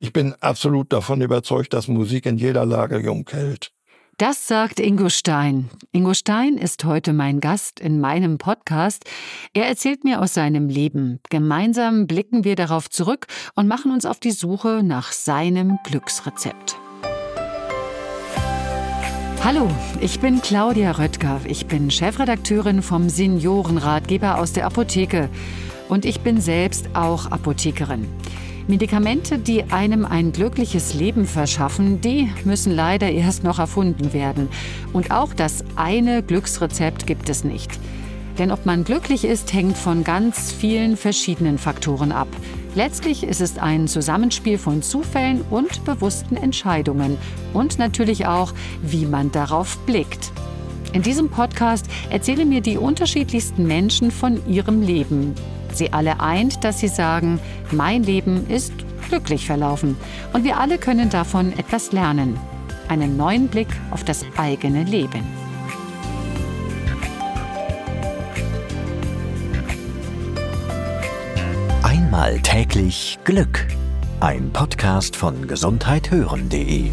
Ich bin absolut davon überzeugt, dass Musik in jeder Lage jung hält. Das sagt Ingo Stein. Ingo Stein ist heute mein Gast in meinem Podcast. Er erzählt mir aus seinem Leben. Gemeinsam blicken wir darauf zurück und machen uns auf die Suche nach seinem Glücksrezept. Hallo, ich bin Claudia Röttger. Ich bin Chefredakteurin vom Seniorenratgeber aus der Apotheke. Und ich bin selbst auch Apothekerin. Medikamente, die einem ein glückliches Leben verschaffen, die müssen leider erst noch erfunden werden. Und auch das eine Glücksrezept gibt es nicht. Denn ob man glücklich ist, hängt von ganz vielen verschiedenen Faktoren ab. Letztlich ist es ein Zusammenspiel von Zufällen und bewussten Entscheidungen. Und natürlich auch, wie man darauf blickt. In diesem Podcast erzählen mir die unterschiedlichsten Menschen von ihrem Leben. Sie alle eint, dass sie sagen, mein Leben ist glücklich verlaufen und wir alle können davon etwas lernen. Einen neuen Blick auf das eigene Leben. Einmal täglich Glück. Ein Podcast von gesundheithören.de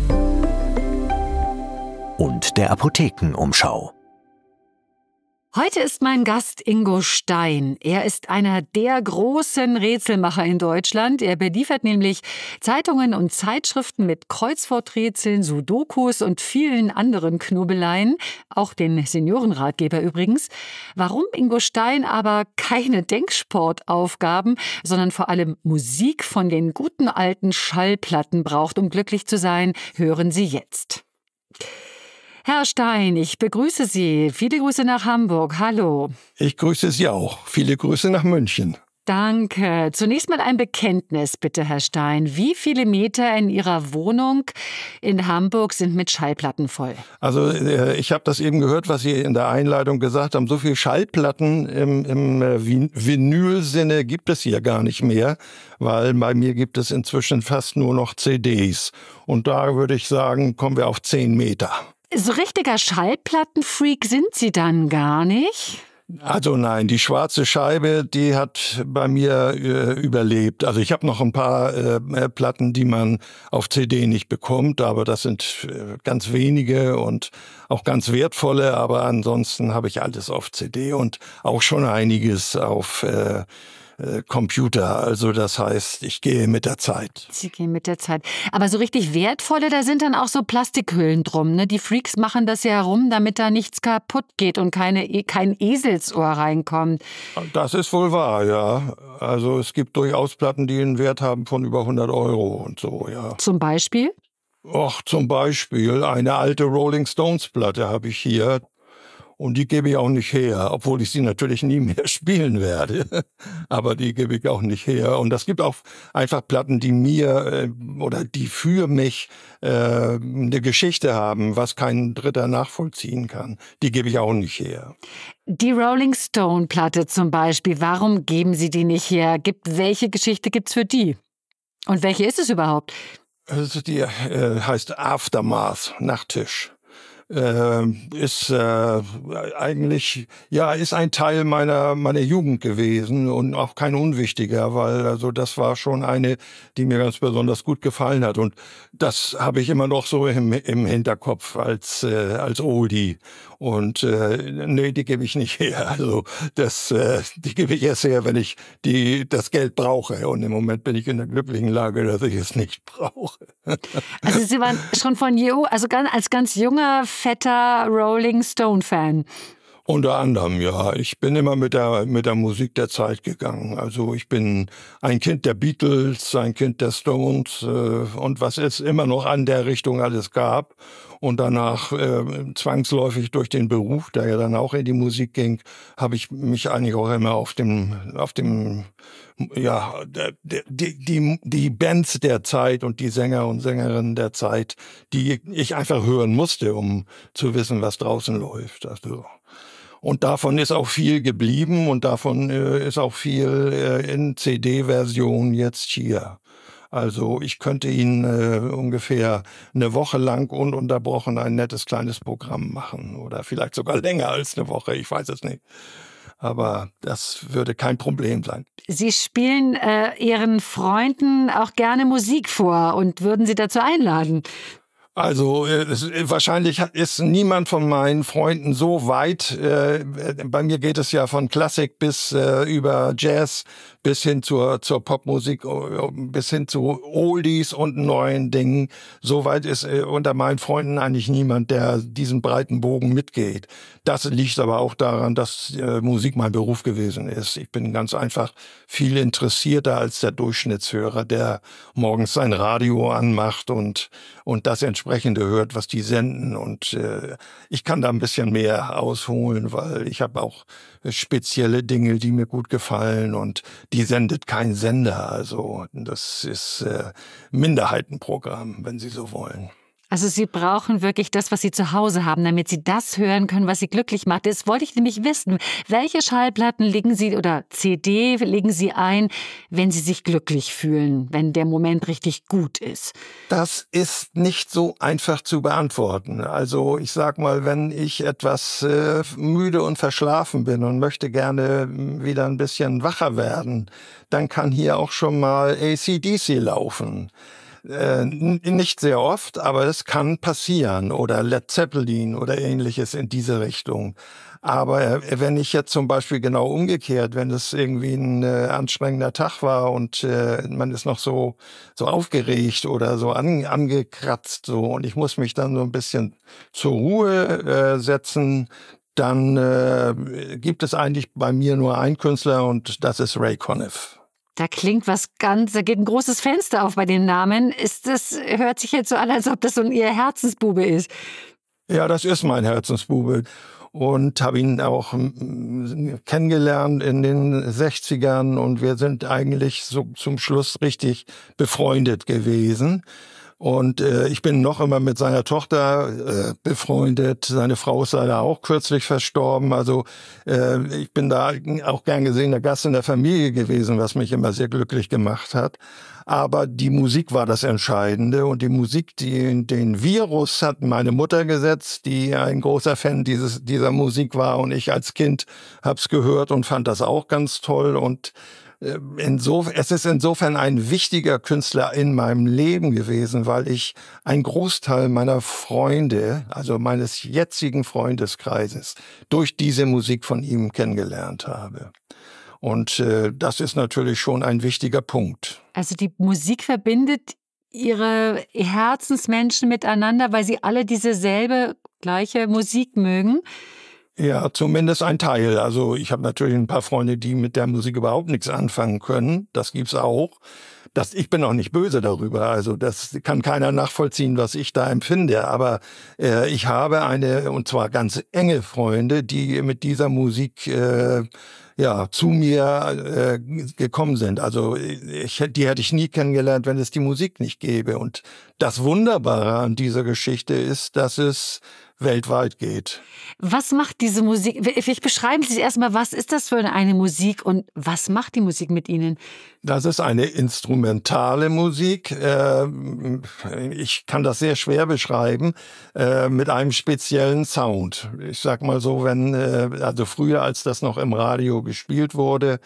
und der Apothekenumschau. Heute ist mein Gast Ingo Stein. Er ist einer der großen Rätselmacher in Deutschland. Er beliefert nämlich Zeitungen und Zeitschriften mit Kreuzworträtseln, Sudokus und vielen anderen Knobeleien, auch den Seniorenratgeber übrigens. Warum Ingo Stein aber keine Denksportaufgaben, sondern vor allem Musik von den guten alten Schallplatten braucht, um glücklich zu sein, hören Sie jetzt. Herr Stein, ich begrüße Sie. Viele Grüße nach Hamburg. Hallo. Ich grüße Sie auch. Viele Grüße nach München. Danke. Zunächst mal ein Bekenntnis, bitte, Herr Stein. Wie viele Meter in Ihrer Wohnung in Hamburg sind mit Schallplatten voll? Also äh, ich habe das eben gehört, was Sie in der Einleitung gesagt haben. So viele Schallplatten im, im äh, Vinylsinne gibt es hier gar nicht mehr, weil bei mir gibt es inzwischen fast nur noch CDs. Und da würde ich sagen, kommen wir auf zehn Meter. So richtiger Schallplattenfreak sind Sie dann gar nicht? Also nein, die schwarze Scheibe, die hat bei mir äh, überlebt. Also ich habe noch ein paar äh, äh Platten, die man auf CD nicht bekommt, aber das sind äh, ganz wenige und auch ganz wertvolle. Aber ansonsten habe ich alles auf CD und auch schon einiges auf äh, Computer. Also das heißt, ich gehe mit der Zeit. Sie gehen mit der Zeit. Aber so richtig wertvolle, da sind dann auch so Plastikhüllen drum. Ne? Die Freaks machen das ja herum, damit da nichts kaputt geht und keine, e, kein Eselsohr reinkommt. Das ist wohl wahr, ja. Also es gibt durchaus Platten, die einen Wert haben von über 100 Euro und so, ja. Zum Beispiel? Ach, zum Beispiel eine alte Rolling Stones Platte habe ich hier. Und die gebe ich auch nicht her, obwohl ich sie natürlich nie mehr spielen werde. Aber die gebe ich auch nicht her. Und es gibt auch einfach Platten, die mir äh, oder die für mich äh, eine Geschichte haben, was kein Dritter nachvollziehen kann. Die gebe ich auch nicht her. Die Rolling Stone Platte zum Beispiel, warum geben Sie die nicht her? Gibt, welche Geschichte gibt's für die? Und welche ist es überhaupt? Also die äh, heißt Aftermath, Nachttisch äh, ist äh, eigentlich ja ist ein Teil meiner meiner Jugend gewesen und auch kein unwichtiger, weil also das war schon eine, die mir ganz besonders gut gefallen hat. Und das habe ich immer noch so im, im Hinterkopf als äh, als Oldie und äh, nee, die gebe ich nicht her. Also das äh, die gebe ich erst her, wenn ich die das Geld brauche und im Moment bin ich in der glücklichen Lage, dass ich es nicht brauche. Also Sie waren schon von Jo, also ganz, als ganz junger fetter Rolling Stone-Fan. Unter anderem, ja. Ich bin immer mit der, mit der Musik der Zeit gegangen. Also ich bin ein Kind der Beatles, ein Kind der Stones äh, und was es immer noch an der Richtung alles gab. Und danach äh, zwangsläufig durch den Beruf, der ja dann auch in die Musik ging, habe ich mich eigentlich auch immer auf dem, auf dem, ja, die, die, die Bands der Zeit und die Sänger und Sängerinnen der Zeit, die ich einfach hören musste, um zu wissen, was draußen läuft. Also und davon ist auch viel geblieben und davon äh, ist auch viel äh, in CD-Version jetzt hier. Also ich könnte Ihnen äh, ungefähr eine Woche lang ununterbrochen ein nettes kleines Programm machen oder vielleicht sogar länger als eine Woche, ich weiß es nicht. Aber das würde kein Problem sein. Sie spielen äh, Ihren Freunden auch gerne Musik vor und würden Sie dazu einladen? Also äh, es, äh, wahrscheinlich ist niemand von meinen Freunden so weit. Äh, bei mir geht es ja von Klassik bis äh, über Jazz bis hin zur, zur Popmusik, äh, bis hin zu Oldies und neuen Dingen. Soweit ist äh, unter meinen Freunden eigentlich niemand, der diesen breiten Bogen mitgeht. Das liegt aber auch daran, dass äh, Musik mein Beruf gewesen ist. Ich bin ganz einfach viel interessierter als der Durchschnittshörer, der morgens sein Radio anmacht und, und das entsprechende hört, was die senden. Und äh, ich kann da ein bisschen mehr ausholen, weil ich habe auch spezielle Dinge, die mir gut gefallen und die sendet kein Sender. Also das ist äh, Minderheitenprogramm, wenn Sie so wollen. Also Sie brauchen wirklich das, was Sie zu Hause haben, damit Sie das hören können, was Sie glücklich macht. Das wollte ich nämlich wissen. Welche Schallplatten legen Sie oder CD legen Sie ein, wenn Sie sich glücklich fühlen, wenn der Moment richtig gut ist? Das ist nicht so einfach zu beantworten. Also ich sag mal, wenn ich etwas äh, müde und verschlafen bin und möchte gerne wieder ein bisschen wacher werden, dann kann hier auch schon mal ACDC laufen. Äh, nicht sehr oft, aber es kann passieren oder Led Zeppelin oder ähnliches in diese Richtung. Aber äh, wenn ich jetzt zum Beispiel genau umgekehrt, wenn es irgendwie ein äh, anstrengender Tag war und äh, man ist noch so, so aufgeregt oder so an, angekratzt so und ich muss mich dann so ein bisschen zur Ruhe äh, setzen, dann äh, gibt es eigentlich bei mir nur einen Künstler und das ist Ray Conniff. Da klingt was ganz, da geht ein großes Fenster auf bei den Namen. Ist das, hört sich jetzt so an, als ob das so ein ihr Herzensbube ist. Ja, das ist mein Herzensbube. Und habe ihn auch hm, kennengelernt in den 60ern und wir sind eigentlich so zum Schluss richtig befreundet gewesen. Und äh, ich bin noch immer mit seiner Tochter äh, befreundet. Seine Frau ist leider auch kürzlich verstorben. Also äh, ich bin da auch gern gesehener Gast in der Familie gewesen, was mich immer sehr glücklich gemacht hat. Aber die Musik war das Entscheidende und die Musik, die, den Virus hat meine Mutter gesetzt, die ein großer Fan dieses, dieser Musik war und ich als Kind hab's gehört und fand das auch ganz toll und Insof es ist insofern ein wichtiger Künstler in meinem Leben gewesen, weil ich einen Großteil meiner Freunde, also meines jetzigen Freundeskreises, durch diese Musik von ihm kennengelernt habe. Und äh, das ist natürlich schon ein wichtiger Punkt. Also die Musik verbindet ihre Herzensmenschen miteinander, weil sie alle dieselbe gleiche Musik mögen. Ja, zumindest ein Teil. Also ich habe natürlich ein paar Freunde, die mit der Musik überhaupt nichts anfangen können. Das gibt's auch. Das, ich bin auch nicht böse darüber. Also das kann keiner nachvollziehen, was ich da empfinde. Aber äh, ich habe eine, und zwar ganz enge Freunde, die mit dieser Musik äh, ja, zu mir äh, gekommen sind. Also ich, die hätte ich nie kennengelernt, wenn es die Musik nicht gäbe. Und das Wunderbare an dieser Geschichte ist, dass es weltweit geht. Was macht diese Musik? Vielleicht beschreiben Sie erstmal, was ist das für eine Musik und was macht die Musik mit Ihnen? Das ist eine instrumentale Musik. Äh, ich kann das sehr schwer beschreiben, äh, mit einem speziellen Sound. Ich sag mal so, wenn, äh, also früher, als das noch im Radio gespielt wurde,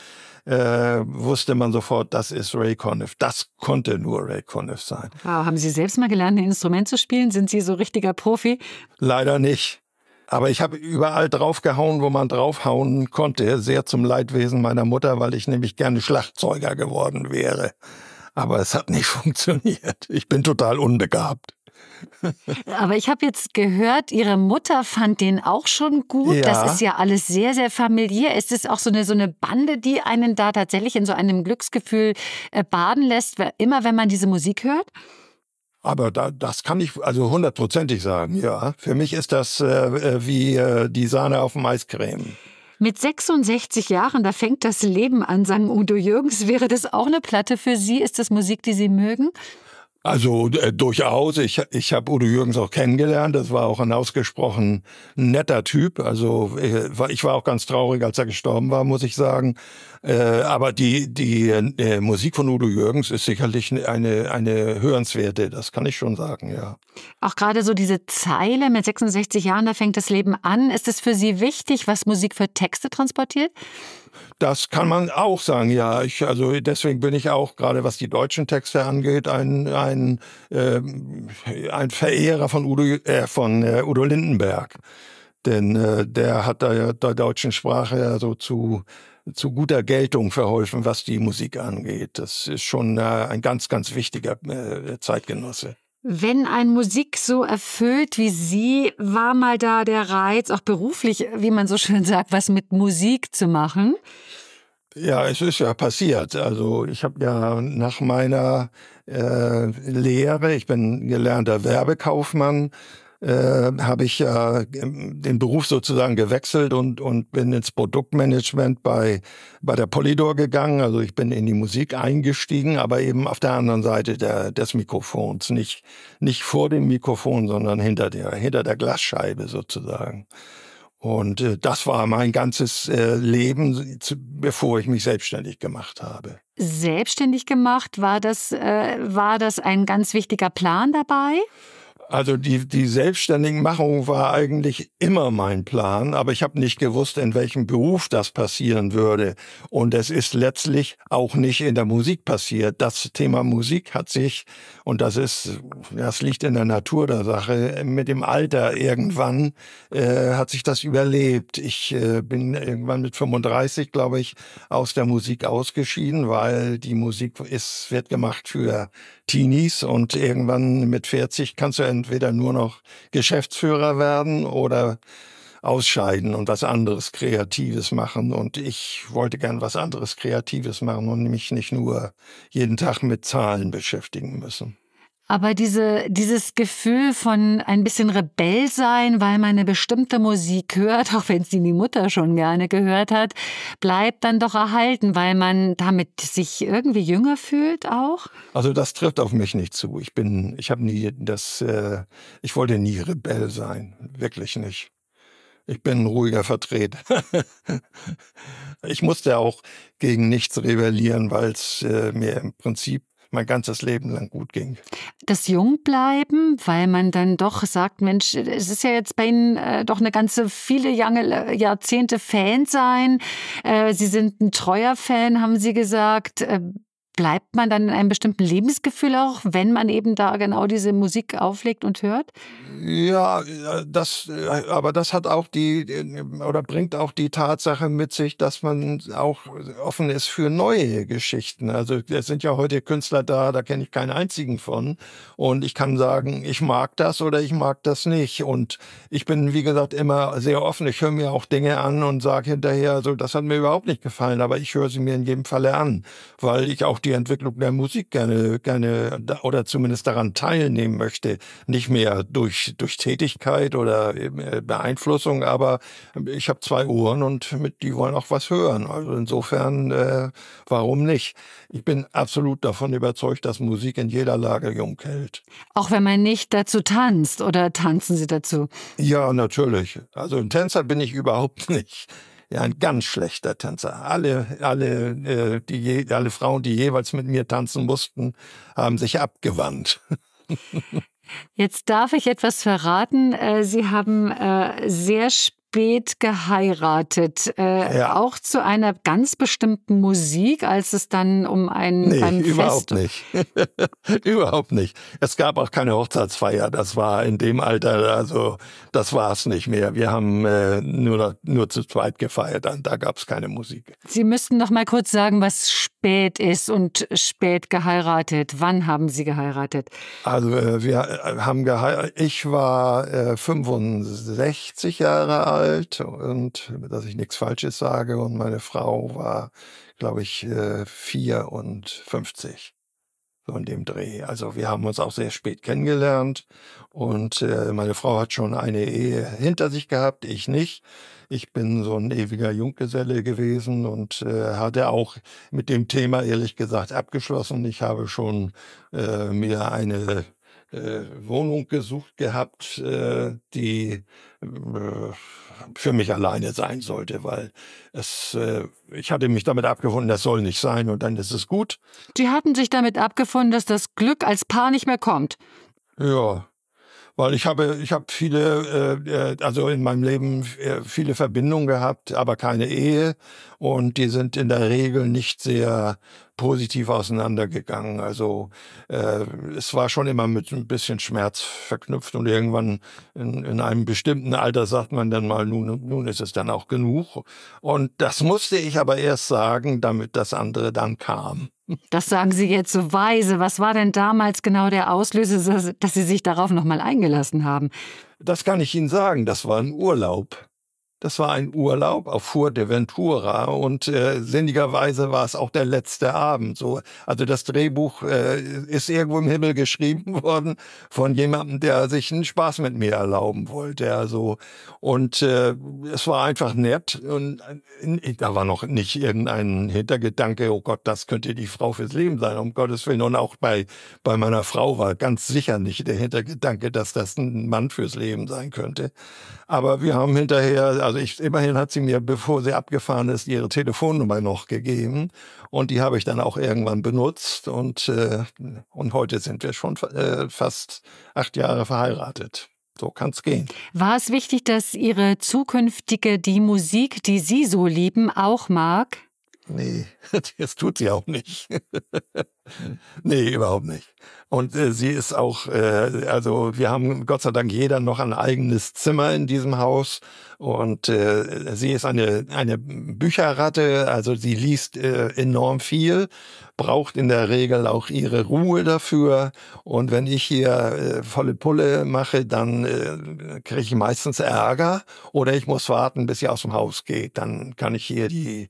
äh, wusste man sofort, das ist Ray Conniff. Das konnte nur Ray Conniff sein. Wow, haben Sie selbst mal gelernt, ein Instrument zu spielen? Sind Sie so richtiger Profi? Leider nicht. Aber ich habe überall draufgehauen, wo man draufhauen konnte. Sehr zum Leidwesen meiner Mutter, weil ich nämlich gerne Schlagzeuger geworden wäre. Aber es hat nicht funktioniert. Ich bin total unbegabt. Aber ich habe jetzt gehört, Ihre Mutter fand den auch schon gut. Ja. Das ist ja alles sehr, sehr familiär. Ist es auch so eine, so eine Bande, die einen da tatsächlich in so einem Glücksgefühl äh, baden lässt, immer wenn man diese Musik hört? Aber da, das kann ich also hundertprozentig sagen, ja. Für mich ist das äh, äh wie äh, die Sahne auf dem Eiscreme. Mit 66 Jahren, da fängt das Leben an, sagen Udo Jürgens. Wäre das auch eine Platte für Sie? Ist das Musik, die Sie mögen? Also äh, durchaus. Ich, ich habe Udo Jürgens auch kennengelernt. Das war auch ein ausgesprochen netter Typ. Also äh, ich war auch ganz traurig, als er gestorben war, muss ich sagen. Äh, aber die, die äh, Musik von Udo Jürgens ist sicherlich eine, eine hörenswerte, das kann ich schon sagen, ja. Auch gerade so diese Zeile mit 66 Jahren, da fängt das Leben an. Ist es für Sie wichtig, was Musik für Texte transportiert? Das kann man auch sagen, ja. Ich, also deswegen bin ich auch, gerade was die deutschen Texte angeht, ein, ein, äh, ein Verehrer von Udo, äh, von äh, Udo Lindenberg. Denn äh, der hat ja der deutschen Sprache ja so zu, zu guter Geltung verholfen, was die Musik angeht. Das ist schon äh, ein ganz, ganz wichtiger Zeitgenosse. Wenn ein Musik so erfüllt wie Sie, war mal da der Reiz, auch beruflich, wie man so schön sagt, was mit Musik zu machen? Ja, es ist ja passiert. Also ich habe ja nach meiner äh, Lehre, ich bin gelernter Werbekaufmann, äh, habe ich äh, den Beruf sozusagen gewechselt und, und bin ins Produktmanagement bei, bei der Polydor gegangen. Also ich bin in die Musik eingestiegen, aber eben auf der anderen Seite der, des Mikrofons. Nicht, nicht vor dem Mikrofon, sondern hinter der, hinter der Glasscheibe sozusagen. Und äh, das war mein ganzes äh, Leben, zu, bevor ich mich selbstständig gemacht habe. Selbstständig gemacht, war das, äh, war das ein ganz wichtiger Plan dabei? Also die, die Selbstständigenmachung war eigentlich immer mein Plan, aber ich habe nicht gewusst, in welchem Beruf das passieren würde. Und es ist letztlich auch nicht in der Musik passiert. Das Thema Musik hat sich, und das ist, das liegt in der Natur der Sache, mit dem Alter irgendwann äh, hat sich das überlebt. Ich äh, bin irgendwann mit 35, glaube ich, aus der Musik ausgeschieden, weil die Musik ist, wird gemacht für Teenies und irgendwann mit 40 kannst du entweder nur noch Geschäftsführer werden oder ausscheiden und was anderes Kreatives machen. Und ich wollte gern was anderes Kreatives machen und mich nicht nur jeden Tag mit Zahlen beschäftigen müssen. Aber diese, dieses Gefühl von ein bisschen Rebell sein, weil man eine bestimmte Musik hört, auch wenn sie die Mutter schon gerne gehört hat, bleibt dann doch erhalten, weil man damit sich irgendwie jünger fühlt auch? Also das trifft auf mich nicht zu. Ich bin, ich habe nie das, äh, ich wollte nie Rebell sein. Wirklich nicht. Ich bin ein ruhiger Vertreter. ich musste auch gegen nichts rebellieren, weil es äh, mir im Prinzip mein ganzes Leben lang gut ging. Das Jungbleiben, weil man dann doch sagt, Mensch, es ist ja jetzt bei Ihnen äh, doch eine ganze viele Jange, Jahrzehnte Fan sein. Äh, Sie sind ein treuer Fan, haben Sie gesagt. Äh, bleibt man dann in einem bestimmten Lebensgefühl auch, wenn man eben da genau diese Musik auflegt und hört? Ja, das, aber das hat auch die, oder bringt auch die Tatsache mit sich, dass man auch offen ist für neue Geschichten. Also es sind ja heute Künstler da, da kenne ich keinen einzigen von. Und ich kann sagen, ich mag das oder ich mag das nicht. Und ich bin, wie gesagt, immer sehr offen. Ich höre mir auch Dinge an und sage hinterher, so, das hat mir überhaupt nicht gefallen, aber ich höre sie mir in jedem Falle an, weil ich auch die die Entwicklung der Musik gerne, gerne oder zumindest daran teilnehmen möchte. Nicht mehr durch, durch Tätigkeit oder äh, Beeinflussung, aber ich habe zwei Ohren und mit, die wollen auch was hören. Also insofern, äh, warum nicht? Ich bin absolut davon überzeugt, dass Musik in jeder Lage jung hält. Auch wenn man nicht dazu tanzt oder tanzen Sie dazu? Ja, natürlich. Also ein Tänzer bin ich überhaupt nicht ja, ein ganz schlechter Tänzer. Alle, alle, äh, die je, alle Frauen, die jeweils mit mir tanzen mussten, haben sich abgewandt. Jetzt darf ich etwas verraten. Äh, Sie haben äh, sehr geheiratet, äh, ja. auch zu einer ganz bestimmten Musik, als es dann um ein, nee, ein überhaupt nicht. überhaupt nicht. Es gab auch keine Hochzeitsfeier. Das war in dem Alter, also das war es nicht mehr. Wir haben äh, nur, nur zu zweit gefeiert, dann, da gab es keine Musik. Sie müssten noch mal kurz sagen, was spät ist und spät geheiratet. Wann haben Sie geheiratet? Also äh, wir äh, haben geheiratet. Ich war äh, 65 Jahre alt und dass ich nichts Falsches sage. Und meine Frau war, glaube ich, 54 äh, so in dem Dreh. Also wir haben uns auch sehr spät kennengelernt und äh, meine Frau hat schon eine Ehe hinter sich gehabt, ich nicht. Ich bin so ein ewiger Junggeselle gewesen und äh, hatte auch mit dem Thema ehrlich gesagt abgeschlossen. Ich habe schon äh, mir eine äh, Wohnung gesucht gehabt, äh, die äh, für mich alleine sein sollte, weil es, äh, ich hatte mich damit abgefunden, das soll nicht sein und dann ist es gut. Sie hatten sich damit abgefunden, dass das Glück als Paar nicht mehr kommt. Ja, weil ich habe, ich habe viele, äh, äh, also in meinem Leben äh, viele Verbindungen gehabt, aber keine Ehe und die sind in der Regel nicht sehr positiv auseinandergegangen. Also äh, es war schon immer mit ein bisschen Schmerz verknüpft und irgendwann in, in einem bestimmten Alter sagt man dann mal, nun, nun ist es dann auch genug. Und das musste ich aber erst sagen, damit das andere dann kam. Das sagen Sie jetzt so weise. Was war denn damals genau der Auslöser, dass Sie sich darauf nochmal eingelassen haben? Das kann ich Ihnen sagen. Das war ein Urlaub. Das war ein Urlaub auf Fuerteventura und äh, sinnigerweise war es auch der letzte Abend. So, also das Drehbuch äh, ist irgendwo im Himmel geschrieben worden von jemandem, der sich einen Spaß mit mir erlauben wollte. Also und äh, es war einfach nett und äh, da war noch nicht irgendein Hintergedanke, oh Gott, das könnte die Frau fürs Leben sein, um Gottes Willen. Und auch bei bei meiner Frau war ganz sicher nicht der Hintergedanke, dass das ein Mann fürs Leben sein könnte. Aber wir haben hinterher also ich, immerhin hat sie mir, bevor sie abgefahren ist, ihre Telefonnummer noch gegeben. Und die habe ich dann auch irgendwann benutzt. Und, äh, und heute sind wir schon äh, fast acht Jahre verheiratet. So kann es gehen. War es wichtig, dass Ihre zukünftige die Musik, die Sie so lieben, auch mag? Nee, das tut sie auch nicht. nee, überhaupt nicht. Und äh, sie ist auch, äh, also wir haben Gott sei Dank jeder noch ein eigenes Zimmer in diesem Haus. Und äh, sie ist eine, eine Bücherratte, also sie liest äh, enorm viel, braucht in der Regel auch ihre Ruhe dafür. Und wenn ich hier äh, volle Pulle mache, dann äh, kriege ich meistens Ärger oder ich muss warten, bis sie aus dem Haus geht. Dann kann ich hier die,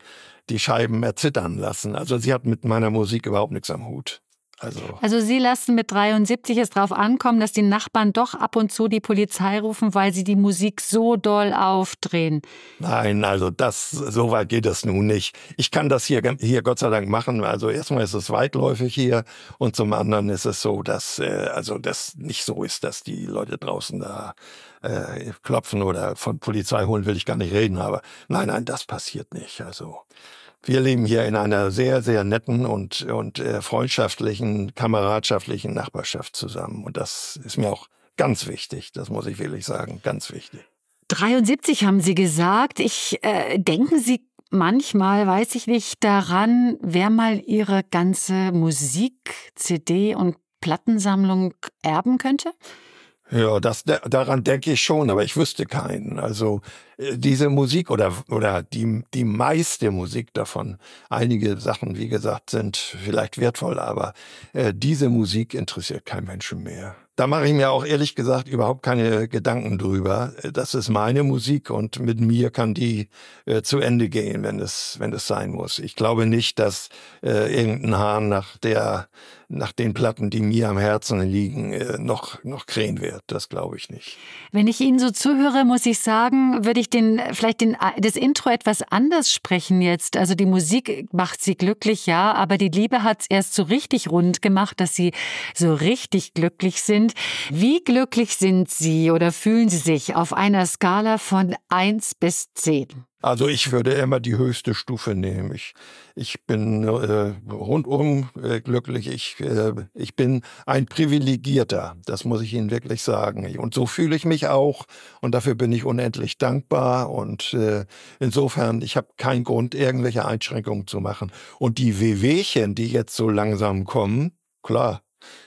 die Scheiben erzittern lassen. Also sie hat mit meiner Musik überhaupt nichts am Hut. Also, also Sie lassen mit 73 es darauf ankommen, dass die Nachbarn doch ab und zu die Polizei rufen, weil sie die Musik so doll aufdrehen. Nein, also das, so weit geht das nun nicht. Ich kann das hier, hier Gott sei Dank machen. Also erstmal ist es weitläufig hier und zum anderen ist es so, dass, äh, also das nicht so ist, dass die Leute draußen da äh, klopfen oder von Polizei holen will ich gar nicht reden, aber nein, nein, das passiert nicht. Also wir leben hier in einer sehr, sehr netten und, und äh, freundschaftlichen, kameradschaftlichen Nachbarschaft zusammen. Und das ist mir auch ganz wichtig. Das muss ich wirklich sagen. Ganz wichtig. 73 haben Sie gesagt. Ich äh, denken Sie manchmal, weiß ich nicht, daran, wer mal Ihre ganze Musik, CD und Plattensammlung erben könnte? Ja, das, daran denke ich schon, aber ich wüsste keinen. Also äh, diese Musik oder, oder die, die meiste Musik davon, einige Sachen, wie gesagt, sind vielleicht wertvoll, aber äh, diese Musik interessiert kein Menschen mehr. Da mache ich mir auch ehrlich gesagt überhaupt keine Gedanken drüber. Das ist meine Musik und mit mir kann die äh, zu Ende gehen, wenn es, wenn es sein muss. Ich glaube nicht, dass äh, irgendein Hahn nach der nach den Platten, die mir am Herzen liegen, äh, noch, noch krähen wird. Das glaube ich nicht. Wenn ich Ihnen so zuhöre, muss ich sagen, würde ich den, vielleicht den, das Intro etwas anders sprechen jetzt. Also die Musik macht Sie glücklich, ja, aber die Liebe hat es erst so richtig rund gemacht, dass Sie so richtig glücklich sind. Wie glücklich sind Sie oder fühlen Sie sich auf einer Skala von 1 bis 10? Also ich würde immer die höchste Stufe nehmen. Ich, ich bin äh, rundum äh, glücklich. Ich, äh, ich bin ein Privilegierter, das muss ich Ihnen wirklich sagen. Und so fühle ich mich auch und dafür bin ich unendlich dankbar. Und äh, insofern, ich habe keinen Grund, irgendwelche Einschränkungen zu machen. Und die Wehwehchen, die jetzt so langsam kommen, klar,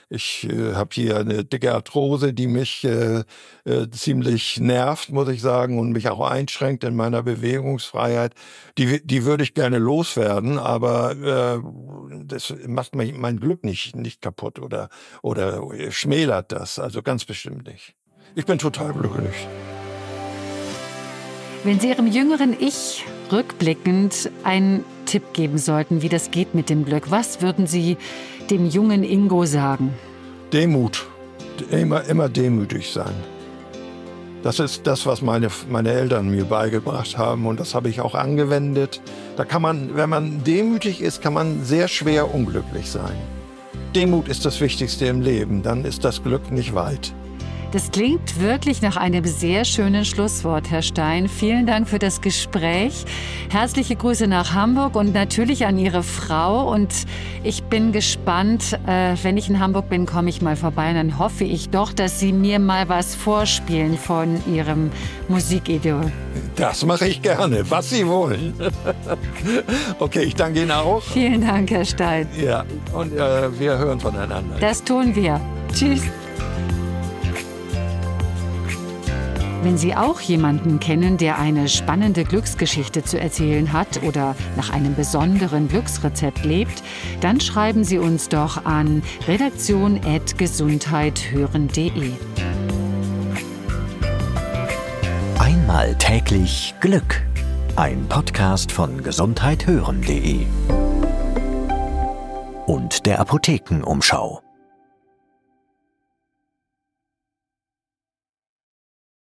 ich äh, habe hier eine dicke Arthrose, die mich äh, äh, ziemlich nervt, muss ich sagen, und mich auch einschränkt in meiner Bewegungsfreiheit. Die, die würde ich gerne loswerden, aber äh, das macht mein, mein Glück nicht, nicht kaputt oder, oder schmälert das. Also ganz bestimmt nicht. Ich bin total glücklich. Wenn Sie Ihrem jüngeren Ich rückblickend einen Tipp geben sollten, wie das geht mit dem Glück, was würden Sie dem jungen Ingo sagen? Demut. Immer, immer demütig sein. Das ist das, was meine, meine Eltern mir beigebracht haben und das habe ich auch angewendet. Da kann man, wenn man demütig ist, kann man sehr schwer unglücklich sein. Demut ist das Wichtigste im Leben, dann ist das Glück nicht weit. Das klingt wirklich nach einem sehr schönen Schlusswort, Herr Stein. Vielen Dank für das Gespräch. Herzliche Grüße nach Hamburg und natürlich an Ihre Frau. Und ich bin gespannt, äh, wenn ich in Hamburg bin, komme ich mal vorbei. Und dann hoffe ich doch, dass Sie mir mal was vorspielen von Ihrem Musikidol. Das mache ich gerne, was Sie wollen. okay, ich danke Ihnen auch. Vielen Dank, Herr Stein. Ja, und äh, wir hören voneinander. Das tun wir. Tschüss. Wenn Sie auch jemanden kennen, der eine spannende Glücksgeschichte zu erzählen hat oder nach einem besonderen Glücksrezept lebt, dann schreiben Sie uns doch an redaktion.gesundheithören.de. Einmal täglich Glück. Ein Podcast von gesundheithören.de und der Apothekenumschau.